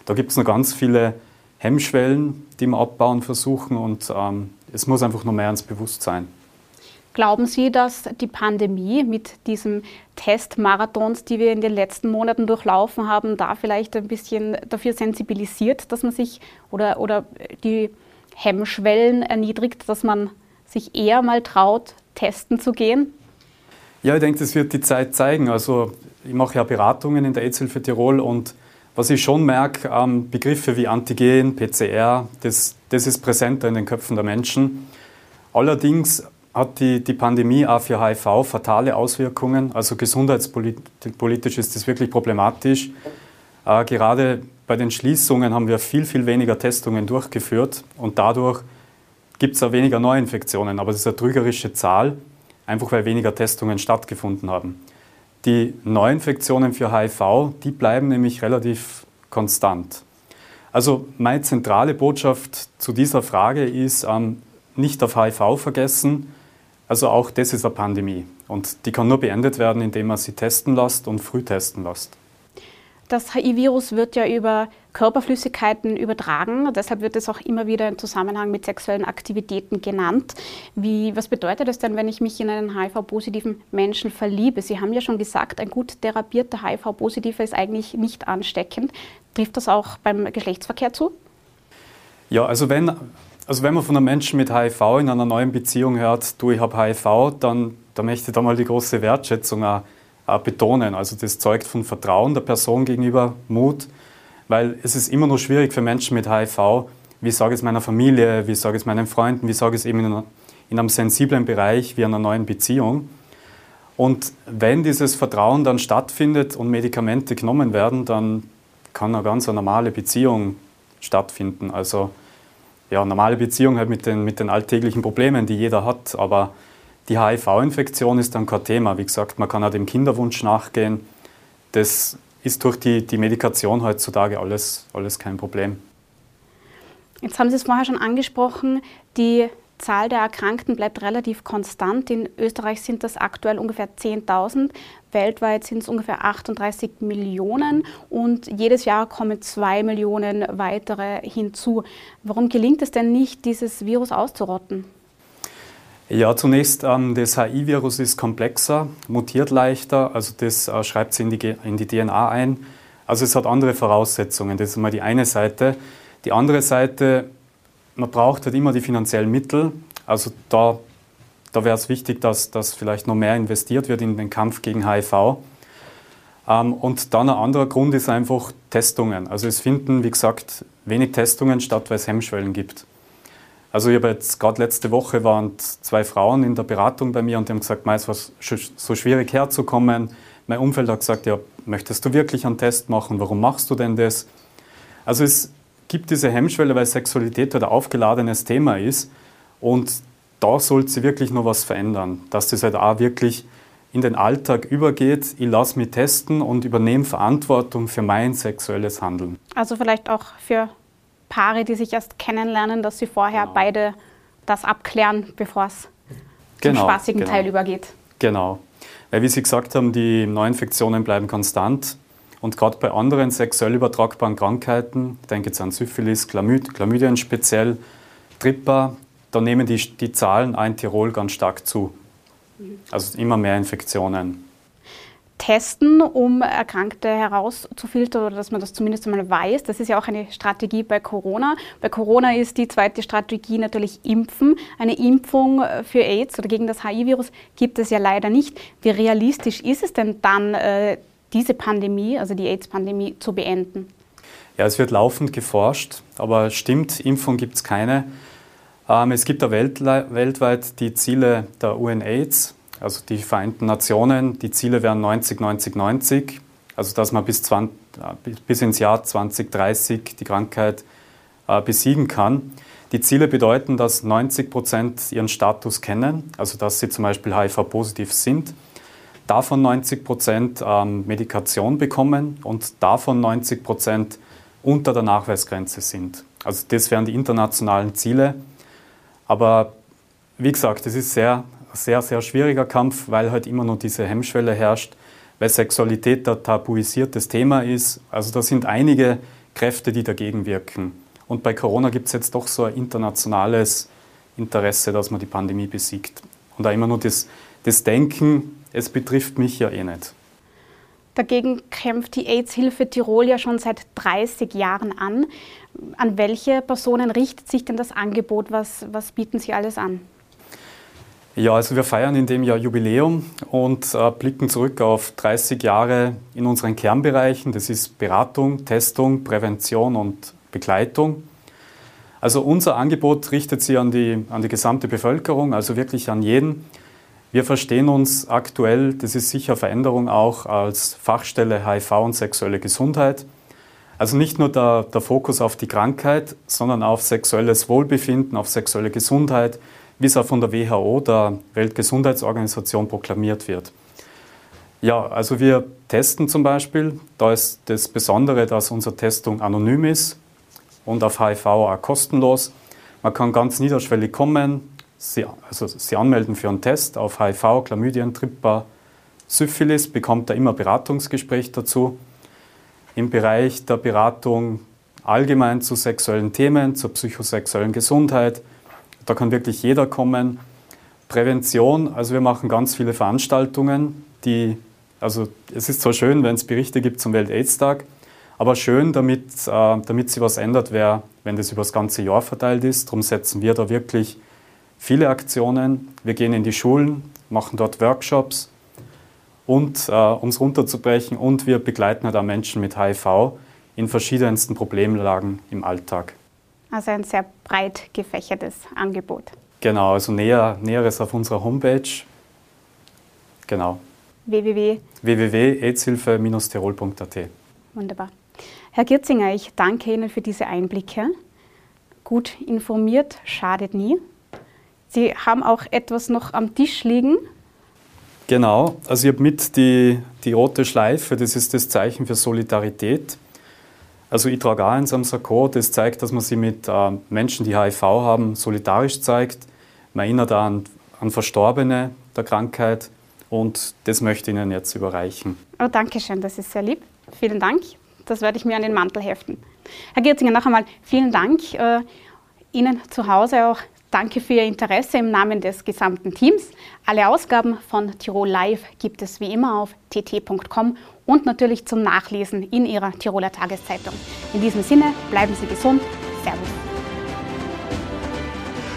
Da gibt es noch ganz viele Hemmschwellen, die wir abbauen versuchen und ähm, es muss einfach noch mehr ins Bewusstsein. Glauben Sie, dass die Pandemie mit diesem Testmarathons, die wir in den letzten Monaten durchlaufen haben, da vielleicht ein bisschen dafür sensibilisiert, dass man sich oder, oder die Hemmschwellen erniedrigt, dass man sich eher mal traut, testen zu gehen? Ja, ich denke, das wird die Zeit zeigen. Also ich mache ja Beratungen in der EZ-Hilfe Tirol und was ich schon merke, Begriffe wie Antigen, PCR, das, das ist präsenter in den Köpfen der Menschen. Allerdings hat die, die Pandemie auch für HIV fatale Auswirkungen. Also gesundheitspolitisch ist das wirklich problematisch. Äh, gerade bei den Schließungen haben wir viel, viel weniger Testungen durchgeführt und dadurch gibt es auch weniger Neuinfektionen. Aber das ist eine trügerische Zahl, einfach weil weniger Testungen stattgefunden haben. Die Neuinfektionen für HIV, die bleiben nämlich relativ konstant. Also meine zentrale Botschaft zu dieser Frage ist, ähm, nicht auf HIV vergessen, also auch das ist eine Pandemie und die kann nur beendet werden, indem man sie testen lässt und früh testen lässt. Das HIV-Virus wird ja über Körperflüssigkeiten übertragen. Deshalb wird es auch immer wieder im Zusammenhang mit sexuellen Aktivitäten genannt. Wie, was bedeutet es denn, wenn ich mich in einen HIV-positiven Menschen verliebe? Sie haben ja schon gesagt, ein gut therapierter HIV-Positiver ist eigentlich nicht ansteckend. Trifft das auch beim Geschlechtsverkehr zu? Ja, also wenn also wenn man von einem Menschen mit HIV in einer neuen Beziehung hört, du, ich habe HIV, dann, dann möchte ich da mal die große Wertschätzung auch, auch betonen. Also das zeugt von Vertrauen der Person gegenüber, Mut, weil es ist immer noch schwierig für Menschen mit HIV, wie sage ich es meiner Familie, wie sage ich es meinen Freunden, wie sage ich es eben in, einer, in einem sensiblen Bereich wie einer neuen Beziehung. Und wenn dieses Vertrauen dann stattfindet und Medikamente genommen werden, dann kann eine ganz normale Beziehung stattfinden. Also ja, normale Beziehung halt mit den, mit den alltäglichen Problemen, die jeder hat. Aber die HIV-Infektion ist dann kein Thema. Wie gesagt, man kann auch dem Kinderwunsch nachgehen. Das ist durch die, die Medikation heutzutage alles, alles kein Problem. Jetzt haben Sie es vorher schon angesprochen, die Zahl der Erkrankten bleibt relativ konstant. In Österreich sind das aktuell ungefähr 10.000. Weltweit sind es ungefähr 38 Millionen und jedes Jahr kommen zwei Millionen weitere hinzu. Warum gelingt es denn nicht, dieses Virus auszurotten? Ja, zunächst, ähm, das HIV-Virus ist komplexer, mutiert leichter, also das äh, schreibt sie in die, in die DNA ein. Also es hat andere Voraussetzungen, das ist mal die eine Seite. Die andere Seite, man braucht halt immer die finanziellen Mittel. Also da Da wäre es wichtig, dass, dass vielleicht noch mehr investiert wird in den Kampf gegen HIV. Ähm, und dann ein anderer Grund ist einfach Testungen. Also es finden, wie gesagt, wenig Testungen statt, weil es Hemmschwellen gibt. Also ich habe jetzt gerade letzte Woche waren zwei Frauen in der Beratung bei mir und die haben gesagt, es war so schwierig herzukommen. Mein Umfeld hat gesagt, ja, möchtest du wirklich einen Test machen? Warum machst du denn das? Also es gibt diese Hemmschwelle, weil Sexualität halt ein aufgeladenes Thema ist und da sollte sich wirklich noch was verändern, dass das halt auch wirklich in den Alltag übergeht, ich lasse mich testen und übernehme Verantwortung für mein sexuelles Handeln. Also vielleicht auch für Paare, die sich erst kennenlernen, dass sie vorher genau. beide das abklären, bevor es genau, zum spaßigen genau. Teil übergeht. Genau. Weil, wie Sie gesagt haben, die Neuinfektionen bleiben konstant. Und gerade bei anderen sexuell übertragbaren Krankheiten, ich denke jetzt an Syphilis, Chlamyd, Chlamydien speziell, Tripper, da nehmen die, die Zahlen in Tirol ganz stark zu. Also immer mehr Infektionen. Testen, um Erkrankte herauszufiltern oder dass man das zumindest einmal weiß. Das ist ja auch eine Strategie bei Corona. Bei Corona ist die zweite Strategie natürlich Impfen. Eine Impfung für AIDS oder gegen das HIV-Virus gibt es ja leider nicht. Wie realistisch ist es denn dann, äh, diese Pandemie, also die AIDS-Pandemie, zu beenden? Ja, es wird laufend geforscht, aber stimmt, Impfung gibt es keine. Ähm, es gibt da weltweit die Ziele der UNAIDS, also die Vereinten Nationen. Die Ziele wären 90, 90, 90, also dass man bis, 20, bis ins Jahr 2030 die Krankheit äh, besiegen kann. Die Ziele bedeuten, dass 90 Prozent ihren Status kennen, also dass sie zum Beispiel HIV-positiv sind, davon 90 Prozent ähm, Medikation bekommen und davon 90 Prozent unter der Nachweisgrenze sind. Also das wären die internationalen Ziele. Aber wie gesagt, es ist sehr, sehr, sehr schwieriger Kampf, weil halt immer noch diese Hemmschwelle herrscht, weil Sexualität ein tabuisiertes Thema ist. Also da sind einige Kräfte, die dagegen wirken. Und bei Corona gibt es jetzt doch so ein internationales Interesse, dass man die Pandemie besiegt. Und da immer nur das, das Denken, es betrifft mich ja eh nicht. Dagegen kämpft die AIDS-Hilfe Tirol ja schon seit 30 Jahren an. An welche Personen richtet sich denn das Angebot? Was, was bieten Sie alles an? Ja, also wir feiern in dem Jahr Jubiläum und äh, blicken zurück auf 30 Jahre in unseren Kernbereichen. Das ist Beratung, Testung, Prävention und Begleitung. Also unser Angebot richtet sich an die, an die gesamte Bevölkerung, also wirklich an jeden. Wir verstehen uns aktuell, das ist sicher Veränderung auch, als Fachstelle HIV und sexuelle Gesundheit. Also nicht nur der, der Fokus auf die Krankheit, sondern auf sexuelles Wohlbefinden, auf sexuelle Gesundheit, wie es auch von der WHO, der Weltgesundheitsorganisation, proklamiert wird. Ja, also wir testen zum Beispiel. Da ist das Besondere, dass unsere Testung anonym ist und auf HIV auch kostenlos. Man kann ganz niederschwellig kommen, Sie, also Sie anmelden für einen Test auf HIV, Chlamydien, Tripper, Syphilis, bekommt er immer Beratungsgespräch dazu. Im Bereich der Beratung allgemein zu sexuellen Themen, zur psychosexuellen Gesundheit, da kann wirklich jeder kommen. Prävention, also wir machen ganz viele Veranstaltungen, die, also es ist zwar schön, wenn es Berichte gibt zum Welt-AIDS-Tag, aber schön, damit, äh, damit sich was ändert, wäre, wenn das über das ganze Jahr verteilt ist. Darum setzen wir da wirklich viele Aktionen. Wir gehen in die Schulen, machen dort Workshops und äh, um es runterzubrechen und wir begleiten halt auch Menschen mit HIV in verschiedensten Problemlagen im Alltag. Also ein sehr breit gefächertes Angebot. Genau, also näher, Näheres auf unserer Homepage. Genau. www. www.aidshilfe-tirol.at. Wunderbar. Herr Girzinger, ich danke Ihnen für diese Einblicke. Gut informiert schadet nie. Sie haben auch etwas noch am Tisch liegen. Genau, also ich habe mit die, die rote Schleife, das ist das Zeichen für Solidarität. Also ich trage auch eins am Sakko, das zeigt, dass man sich mit äh, Menschen, die HIV haben, solidarisch zeigt. Man erinnert an, an Verstorbene der Krankheit und das möchte ich Ihnen jetzt überreichen. Oh, danke schön, das ist sehr lieb. Vielen Dank. Das werde ich mir an den Mantel heften. Herr Girzinger, noch einmal vielen Dank. Äh, Ihnen zu Hause auch Danke für Ihr Interesse im Namen des gesamten Teams. Alle Ausgaben von Tirol Live gibt es wie immer auf tt.com und natürlich zum Nachlesen in Ihrer Tiroler Tageszeitung. In diesem Sinne, bleiben Sie gesund. Servus.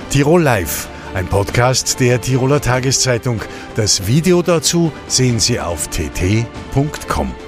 Tirol Live Ein Podcast der Tiroler Tageszeitung. Das Video dazu sehen Sie auf tt.com.